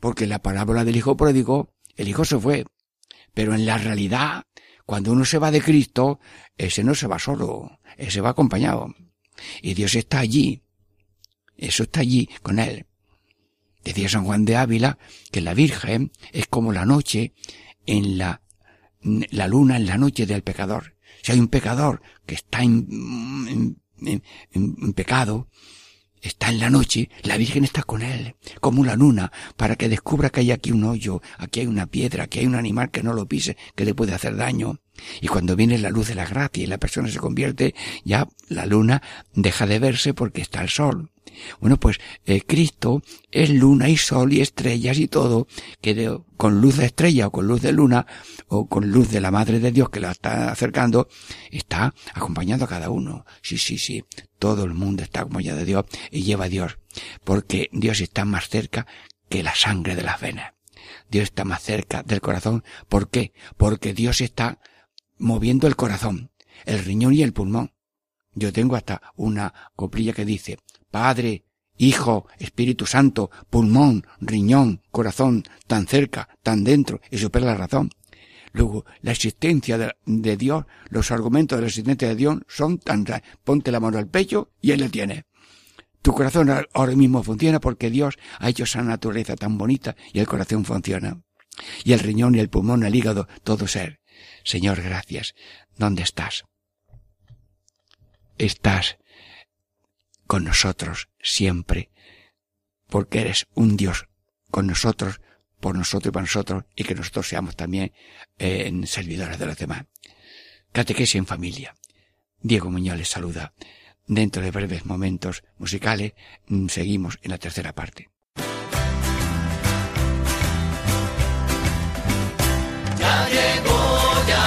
Porque la parábola del hijo pródigo, el hijo se fue, pero en la realidad cuando uno se va de Cristo, ese no se va solo, ese va acompañado. Y Dios está allí. Eso está allí con él. Decía San Juan de Ávila que la Virgen es como la noche en la, la luna en la noche del pecador. Si hay un pecador que está en, en, en pecado, está en la noche, la Virgen está con él, como la luna, para que descubra que hay aquí un hoyo, aquí hay una piedra, aquí hay un animal que no lo pise, que le puede hacer daño. Y cuando viene la luz de la gracia y la persona se convierte, ya la luna deja de verse porque está el sol. Bueno, pues eh, Cristo es luna y sol y estrellas y todo, que con luz de estrella o con luz de luna o con luz de la Madre de Dios que la está acercando, está acompañando a cada uno. Sí, sí, sí, todo el mundo está acompañado de Dios y lleva a Dios, porque Dios está más cerca que la sangre de las venas. Dios está más cerca del corazón. ¿Por qué? Porque Dios está moviendo el corazón, el riñón y el pulmón. Yo tengo hasta una coplilla que dice, Padre, Hijo, Espíritu Santo, pulmón, riñón, corazón, tan cerca, tan dentro, y supera la razón. Luego, la existencia de, Dios, los argumentos de la existencia de Dios son tan... Ponte la mano al pecho y Él le tiene. Tu corazón ahora mismo funciona porque Dios ha hecho esa naturaleza tan bonita y el corazón funciona. Y el riñón y el pulmón, el hígado, todo ser. Señor, gracias. ¿Dónde estás? Estás con nosotros siempre, porque eres un Dios con nosotros, por nosotros y para nosotros, y que nosotros seamos también eh, servidores de los demás. Catequesis en familia. Diego Muñoz les saluda. Dentro de breves momentos musicales, mm, seguimos en la tercera parte.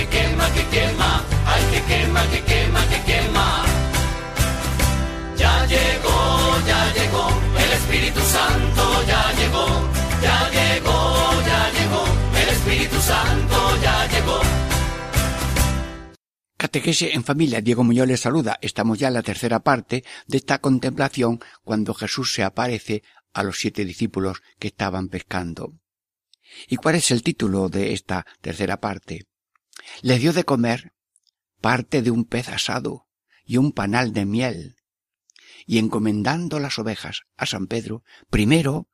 que quema, que quema, ay, que quema, que quema, que quema. Ya llegó, ya llegó, el Espíritu Santo ya llegó, ya llegó, ya llegó, el Espíritu Santo ya llegó. Catequesis en familia, Diego Muñoz les saluda. Estamos ya en la tercera parte de esta contemplación cuando Jesús se aparece a los siete discípulos que estaban pescando. ¿Y cuál es el título de esta tercera parte? Les dio de comer parte de un pez asado y un panal de miel. Y encomendando las ovejas a San Pedro, primero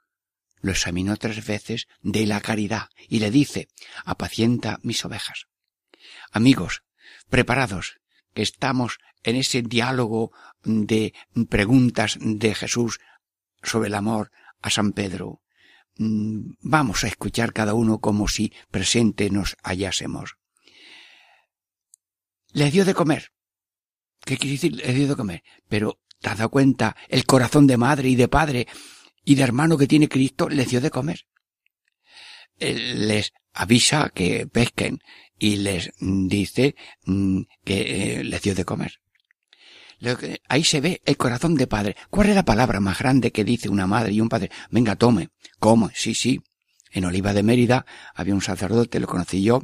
lo examinó tres veces de la caridad y le dice, apacienta mis ovejas. Amigos, preparados, que estamos en ese diálogo de preguntas de Jesús sobre el amor a San Pedro. Mm, Vamos a escuchar cada uno como si presente nos hallásemos. Le dio de comer. ¿Qué quiere decir? Le dio de comer. Pero, ¿te dado cuenta? El corazón de madre y de padre y de hermano que tiene Cristo les dio de comer. Les avisa que pesquen y les dice mm, que eh, les dio de comer. Ahí se ve el corazón de padre. ¿Cuál es la palabra más grande que dice una madre y un padre? Venga, tome, come, sí, sí. En Oliva de Mérida había un sacerdote, lo conocí yo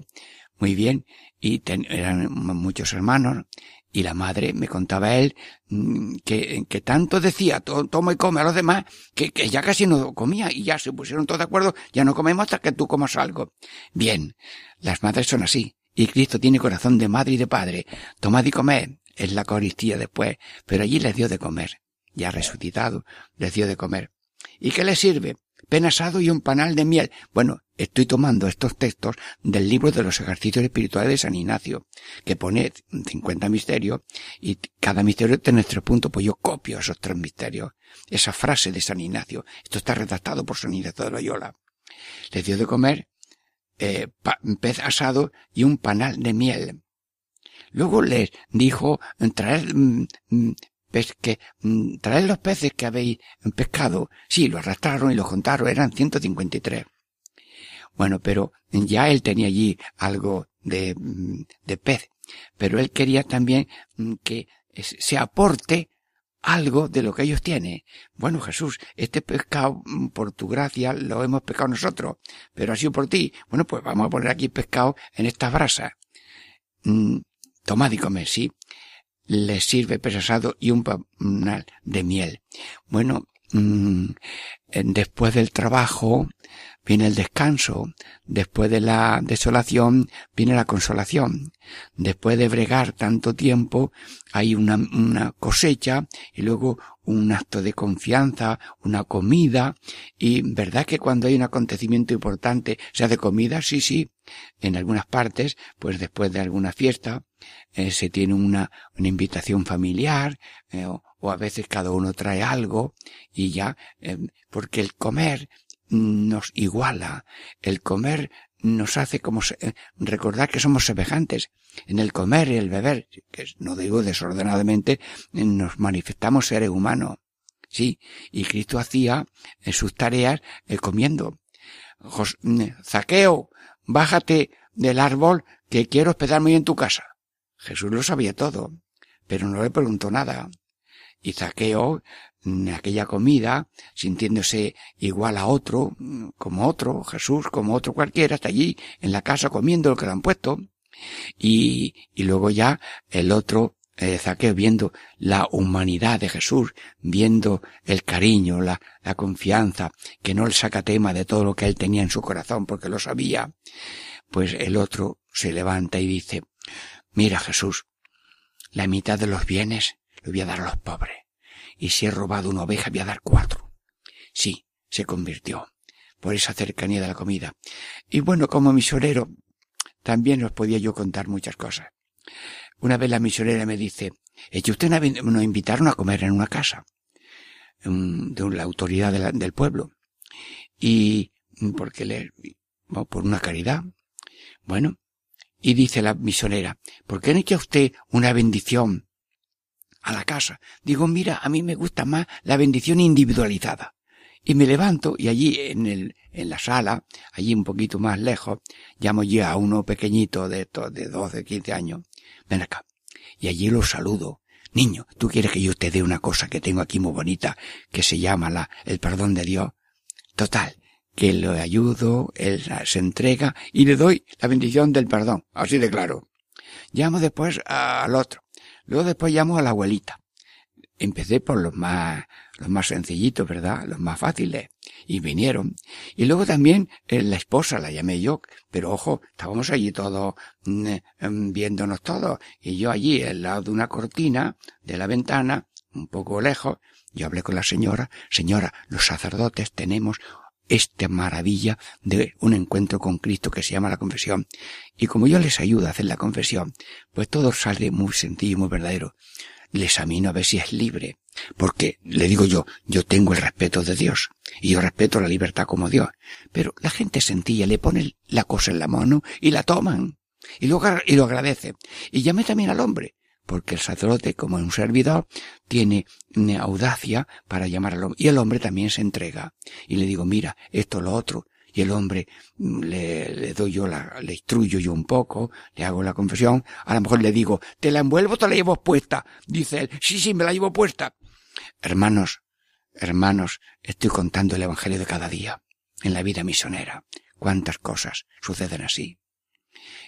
muy bien, y ten- eran muchos hermanos, y la madre me contaba él mm, que, que tanto decía, "To- toma y come a los demás, que, que ya casi no comía, y ya se pusieron todos de acuerdo, ya no comemos hasta que tú comas algo. Bien, las madres son así, y Cristo tiene corazón de madre y de padre. Tomad y comed, es la Eucaristía después, pero allí les dio de comer. Ya resucitado, les dio de comer. ¿Y qué les sirve? Pen asado y un panal de miel. Bueno, estoy tomando estos textos del libro de los ejercicios espirituales de San Ignacio, que pone 50 misterios, y cada misterio tiene tres puntos, pues yo copio esos tres misterios. Esa frase de San Ignacio. Esto está redactado por San Ignacio de Loyola. Les dio de comer eh, pez asado y un panal de miel. Luego les dijo, traer mm, mm, pesque, mm, traed los peces que habéis pescado. Sí, lo arrastraron y lo contaron, eran 153. Bueno, pero ya él tenía allí algo de, mm, de pez, pero él quería también mm, que se aporte algo de lo que ellos tienen. Bueno, Jesús, este pescado, por tu gracia, lo hemos pescado nosotros, pero ha sido por ti. Bueno, pues vamos a poner aquí pescado en estas brasas. Tomad y comed, sí. Les sirve pez asado y un panal de miel. Bueno, mm, eh, después del trabajo viene el descanso, después de la desolación viene la consolación, después de bregar tanto tiempo hay una, una cosecha y luego un acto de confianza, una comida. Y verdad que cuando hay un acontecimiento importante se hace comida, sí, sí, en algunas partes, pues después de alguna fiesta eh, se tiene una, una invitación familiar eh, o, a veces cada uno trae algo y ya, eh, porque el comer nos iguala, el comer nos hace como se- eh, recordar que somos semejantes. En el comer y el beber, que no digo desordenadamente, eh, nos manifestamos seres humanos. Sí, y Cristo hacía eh, sus tareas comiendo. Mm, Zaqueo, bájate del árbol que quiero hospedarme en tu casa. Jesús lo sabía todo, pero no le preguntó nada. Y Zaqueo, aquella comida, sintiéndose igual a otro, como otro, Jesús, como otro cualquiera, está allí en la casa comiendo lo que le han puesto. Y, y luego ya el otro, eh, Zaqueo, viendo la humanidad de Jesús, viendo el cariño, la, la confianza, que no le saca tema de todo lo que él tenía en su corazón, porque lo sabía, pues el otro se levanta y dice, mira Jesús, la mitad de los bienes lo voy a dar a los pobres y si he robado una oveja voy a dar cuatro. Sí, se convirtió por esa cercanía de la comida. Y bueno, como misionero, también os podía yo contar muchas cosas. Una vez la misionera me dice, es que usted nos invitaron a comer en una casa um, de la autoridad del pueblo. Y porque le, por una caridad. Bueno, y dice la misionera, ¿por qué no echa usted una bendición a la casa? Digo, mira, a mí me gusta más la bendición individualizada. Y me levanto y allí en el, en la sala, allí un poquito más lejos, llamo yo a uno pequeñito de de 12, 15 años. Ven acá. Y allí lo saludo. Niño, ¿tú quieres que yo te dé una cosa que tengo aquí muy bonita que se llama la, el perdón de Dios? Total, que le ayudo, él se entrega y le doy la bendición del perdón. Así de claro. Llamo después al otro. Luego después llamo a la abuelita. Empecé por los más, los más sencillitos, ¿verdad? Los más fáciles. Y vinieron. Y luego también eh, la esposa la llamé yo. Pero ojo, estábamos allí todos, mm, em, viéndonos todos. Y yo allí, al lado de una cortina, de la ventana, un poco lejos, yo hablé con la señora. Señora, los sacerdotes tenemos esta maravilla de un encuentro con Cristo que se llama la confesión. Y como yo les ayudo a hacer la confesión, pues todo sale muy sencillo y muy verdadero. Le examino a ver si es libre. Porque, le digo yo, yo tengo el respeto de Dios. Y yo respeto la libertad como Dios. Pero la gente sencilla le pone la cosa en la mano y la toman. Y lo, agar- y lo agradece. Y llamé también al hombre. Porque el sacerdote, como un servidor, tiene audacia para llamar al hombre. Y el hombre también se entrega. Y le digo, mira, esto, lo otro. Y el hombre mm, le, le doy yo la, le instruyo yo un poco, le hago la confesión. A lo mejor le digo, ¿te la envuelvo te la llevo puesta? Dice él, sí, sí, me la llevo puesta. Hermanos, hermanos, estoy contando el evangelio de cada día. En la vida misionera. Cuántas cosas suceden así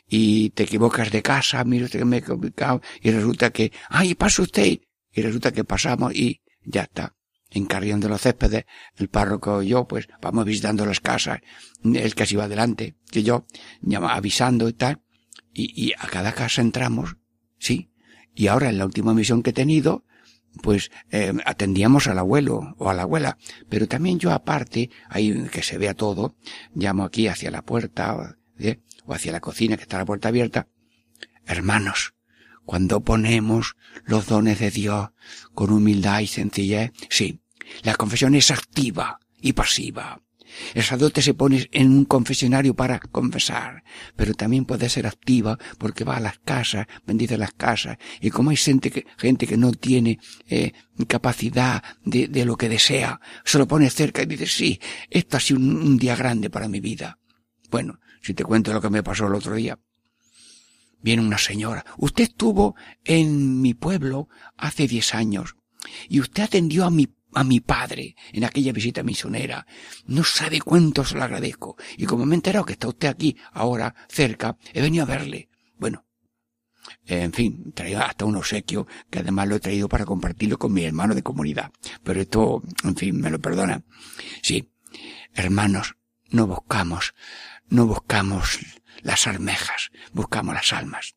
y te equivocas de casa, mira usted que me he y resulta que, ay, pasa usted, y resulta que pasamos y ya está. En Carrión de los Céspedes, el párroco y yo, pues, vamos visitando las casas, él casi va adelante, que yo, avisando y tal, y, y a cada casa entramos, sí, y ahora en la última misión que he tenido, pues eh, atendíamos al abuelo o a la abuela, pero también yo aparte, ahí que se vea todo, llamo aquí hacia la puerta, ¿eh? O hacia la cocina que está la puerta abierta. Hermanos, cuando ponemos los dones de Dios con humildad y sencillez, sí, la confesión es activa y pasiva. El sacerdote se pone en un confesionario para confesar, pero también puede ser activa porque va a las casas, bendice las casas, y como hay gente que, gente que no tiene eh, capacidad de, de lo que desea, se lo pone cerca y dice, sí, esto ha sido un, un día grande para mi vida. Bueno, si te cuento lo que me pasó el otro día. Viene una señora. Usted estuvo en mi pueblo hace diez años y usted atendió a mi a mi padre en aquella visita misionera. No sabe cuánto se lo agradezco. Y como me he enterado que está usted aquí, ahora, cerca, he venido a verle. Bueno, en fin, traigo hasta un obsequio que además lo he traído para compartirlo con mi hermano de comunidad. Pero esto, en fin, me lo perdona. Sí, hermanos, no buscamos, no buscamos las almejas, buscamos las almas.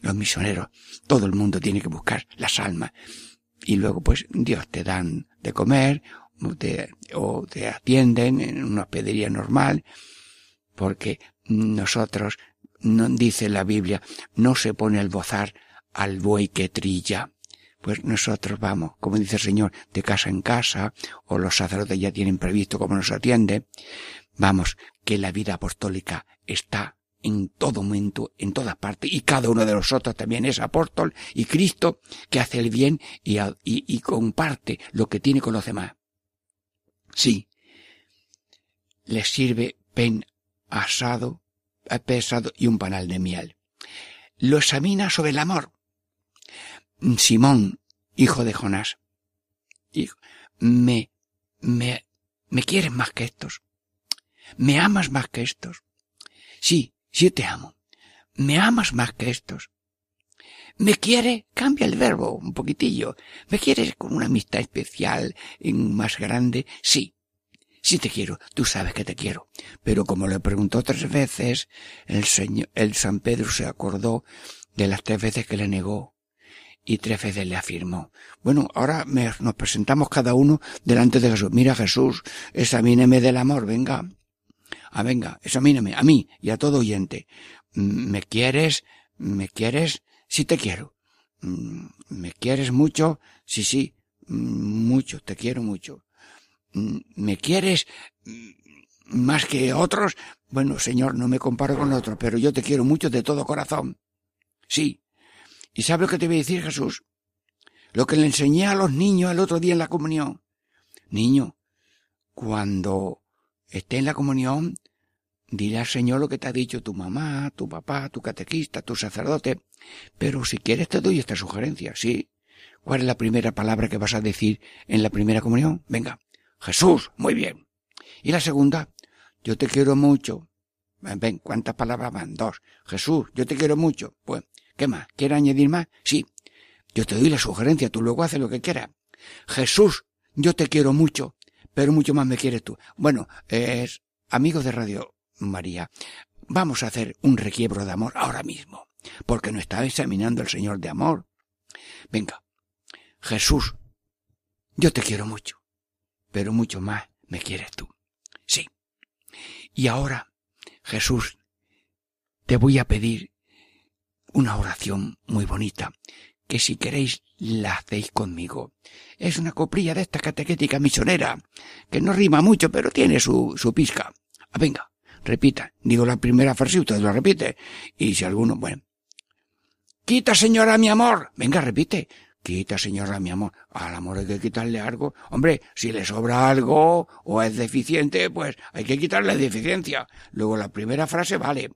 Los misioneros, todo el mundo tiene que buscar las almas. Y luego, pues, Dios te dan de comer, o te, atienden en una hospedería normal, porque nosotros, no dice la Biblia, no se pone el bozar al buey que trilla. Pues nosotros vamos, como dice el Señor, de casa en casa, o los sacerdotes ya tienen previsto cómo nos atiende. Vamos, que la vida apostólica está en todo momento, en todas partes, y cada uno de nosotros también es apóstol y Cristo que hace el bien y, comparte lo que tiene con los demás. Sí, les sirve pen asado, pesado y un panal de miel. Lo examina sobre el amor. Simón, hijo de Jonás, hijo, me, me, me quieres más que estos. Me amas más que estos. Sí, sí te amo. Me amas más que estos. Me quiere, cambia el verbo un poquitillo. Me quieres con una amistad especial, más grande. Sí, sí te quiero. Tú sabes que te quiero. Pero como le preguntó tres veces, el señor, el San Pedro se acordó de las tres veces que le negó. y tres veces le afirmó. Bueno, ahora nos presentamos cada uno delante de Jesús. Mira Jesús, examíneme del amor, venga. Ah, venga, examíneme, a mí y a todo oyente. Mm, ¿Me quieres? ¿Me quieres? Sí te quiero. Mm, ¿Me quieres mucho? Sí, sí, mm, mucho, te quiero mucho. ¿Me quieres más que otros? Bueno, Señor, no me comparo con otros, pero yo te quiero mucho de todo corazón. Sí. ¿Y sabe lo que te voy a decir, Jesús? Lo que le enseñé a los niños el otro día en la comunión. Niño, cuando esté en la comunión, dile al Señor lo que te ha dicho tu mamá, tu papá, tu catequista, tu sacerdote. Pero si quieres te doy esta sugerencia, sí. ¿Cuál es la primera palabra que vas a decir en la primera comunión? Venga. Jesús, muy bien. Y la segunda, yo te quiero mucho. Ven, ¿cuántas palabras van? Dos. Jesús, yo te quiero mucho. Pues, ¿qué más? ¿Quieres añadir más? Sí. Yo te doy la sugerencia, tú luego haces lo que quieras. Jesús, yo te quiero mucho, pero mucho más me quieres tú. Bueno, es amigos de Radio María, vamos a hacer un requiebro de amor ahora mismo, porque nos está examinando el Señor de amor. Venga, Jesús, yo te quiero mucho, pero mucho más me quieres tú. Sí. Y ahora, Jesús, te voy a pedir una oración muy bonita, que si queréis la hacéis conmigo. Es una coprilla de esta catequética misionera, que no rima mucho, pero tiene su, su pizca. Ah, venga, repita. Digo la primera frase usted lo repite. Y si alguno, bueno. Quita, señora, mi amor. Venga, repite. Quita, señora, mi amor. Al amor hay que quitarle algo. Hombre, si le sobra algo o es deficiente, pues hay que quitarle deficiencia. Luego la primera frase vale.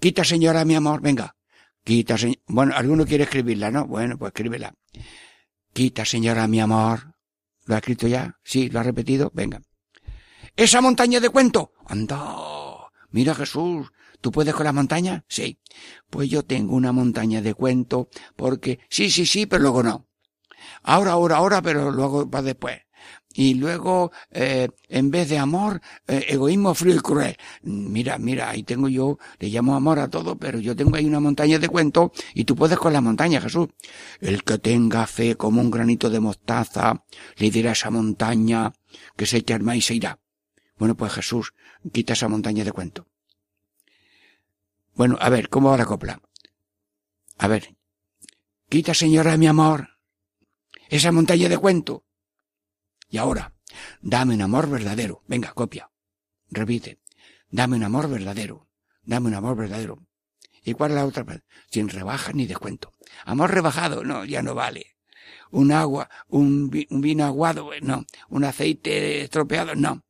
Quita, señora, mi amor. Venga. Quita, señor. Bueno, alguno quiere escribirla, ¿no? Bueno, pues escríbela. Quita, señora, mi amor. ¿Lo ha escrito ya? Sí, lo ha repetido. Venga. Esa montaña de cuento. Anda. Mira Jesús. ¿Tú puedes con la montaña? Sí. Pues yo tengo una montaña de cuento porque sí, sí, sí, pero luego no. Ahora, ahora, ahora, pero luego va después. Y luego, eh, en vez de amor, eh, egoísmo frío y cruel. Mira, mira, ahí tengo yo, le llamo amor a todo, pero yo tengo ahí una montaña de cuento y tú puedes con la montaña, Jesús. El que tenga fe como un granito de mostaza, le dirá a esa montaña que se mar y se irá. Bueno, pues Jesús, quita esa montaña de cuento. Bueno, a ver, ¿cómo va la copla? A ver. Quita, señora, mi amor, esa montaña de cuento. Y ahora, dame un amor verdadero. Venga, copia. Repite. Dame un amor verdadero. Dame un amor verdadero. ¿Y cuál es la otra? parte? Sin rebaja ni descuento. Amor rebajado, no, ya no vale. Un agua, un, un vino aguado, no. Un aceite estropeado, no.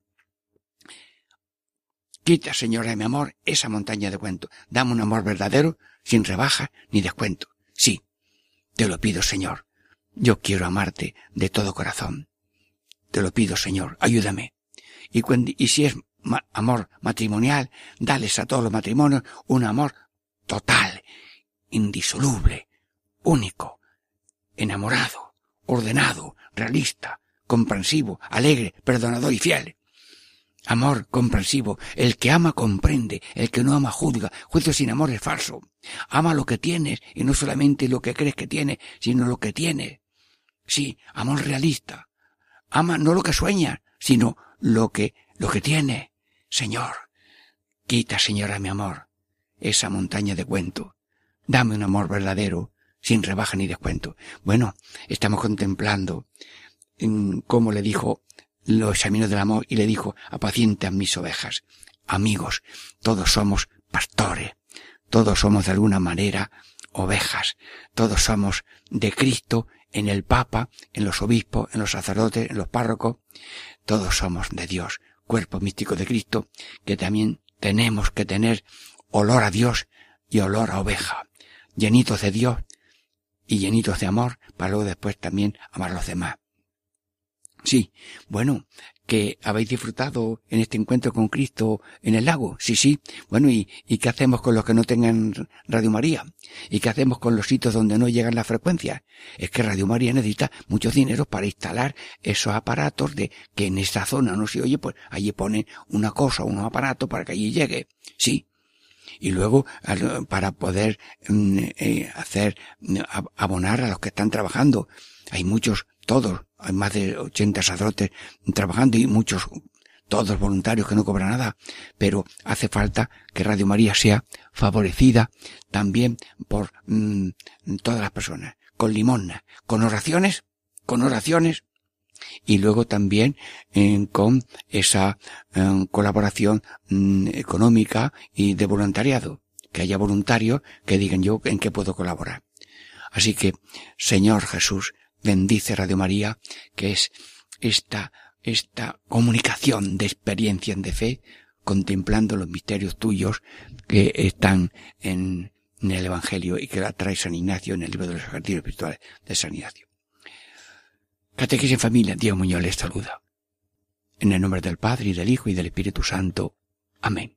Quita, señora, mi amor, esa montaña de cuento. Dame un amor verdadero, sin rebaja ni descuento. Sí, te lo pido, Señor. Yo quiero amarte de todo corazón. Te lo pido, Señor, ayúdame. Y, cuan- y si es amor matrimonial, dales a todos los matrimonios un amor total, indisoluble, único, enamorado, ordenado, realista, comprensivo, alegre, perdonador y fiel. Amor comprensivo. El que ama comprende. El que no ama juzga. Juicio sin amor es falso. Ama lo que tienes y no solamente lo que crees que tienes, sino lo que tienes. Sí, amor realista. Ama no lo que sueña, sino lo que, lo que tiene. Señor, quita, señora, mi amor, esa montaña de cuento. Dame un amor verdadero, sin rebaja ni descuento. Bueno, estamos contemplando en cómo le dijo lo examinó del amor y le dijo, apacientan mis ovejas. Amigos, todos somos pastores, todos somos de alguna manera ovejas, todos somos de Cristo en el Papa, en los obispos, en los sacerdotes, en los párrocos, todos somos de Dios, cuerpo místico de Cristo, que también tenemos que tener olor a Dios y olor a oveja, llenitos de Dios y llenitos de amor, para luego después también amar a los demás. Sí, bueno, habéis disfrutado en este encuentro con Cristo en el lago. Sí, sí. Bueno, ¿y, qué hacemos con los que no tengan Radio María? ¿Y qué hacemos con los sitios donde no llegan las frecuencias? Es que Radio María necesita muchos dineros para instalar esos aparatos de que en esta zona no se oye, pues allí ponen una cosa, unos aparatos para que allí llegue. Sí. Y luego, para poder mm, eh, hacer, mm, ab- abonar a los que están trabajando. Hay muchos, todos, hay más de 80 sacerdotes trabajando y muchos, todos voluntarios que no cobran nada. Pero hace falta que Radio María sea favorecida también por mm, todas las personas. Con limosna, con oraciones, con oraciones y luego también eh, con esa eh, colaboración mm, económica y de voluntariado, que haya voluntarios que digan yo en qué puedo colaborar. Así que, Señor Jesús, bendice Radio María, que es esta, esta comunicación de experiencia de fe, contemplando los misterios tuyos que están en, en el Evangelio y que la trae San Ignacio en el libro de los ejercicios espirituales de San Ignacio. Catequesis en familia, Diego Muñoz les saluda. En el nombre del Padre y del Hijo y del Espíritu Santo. Amén.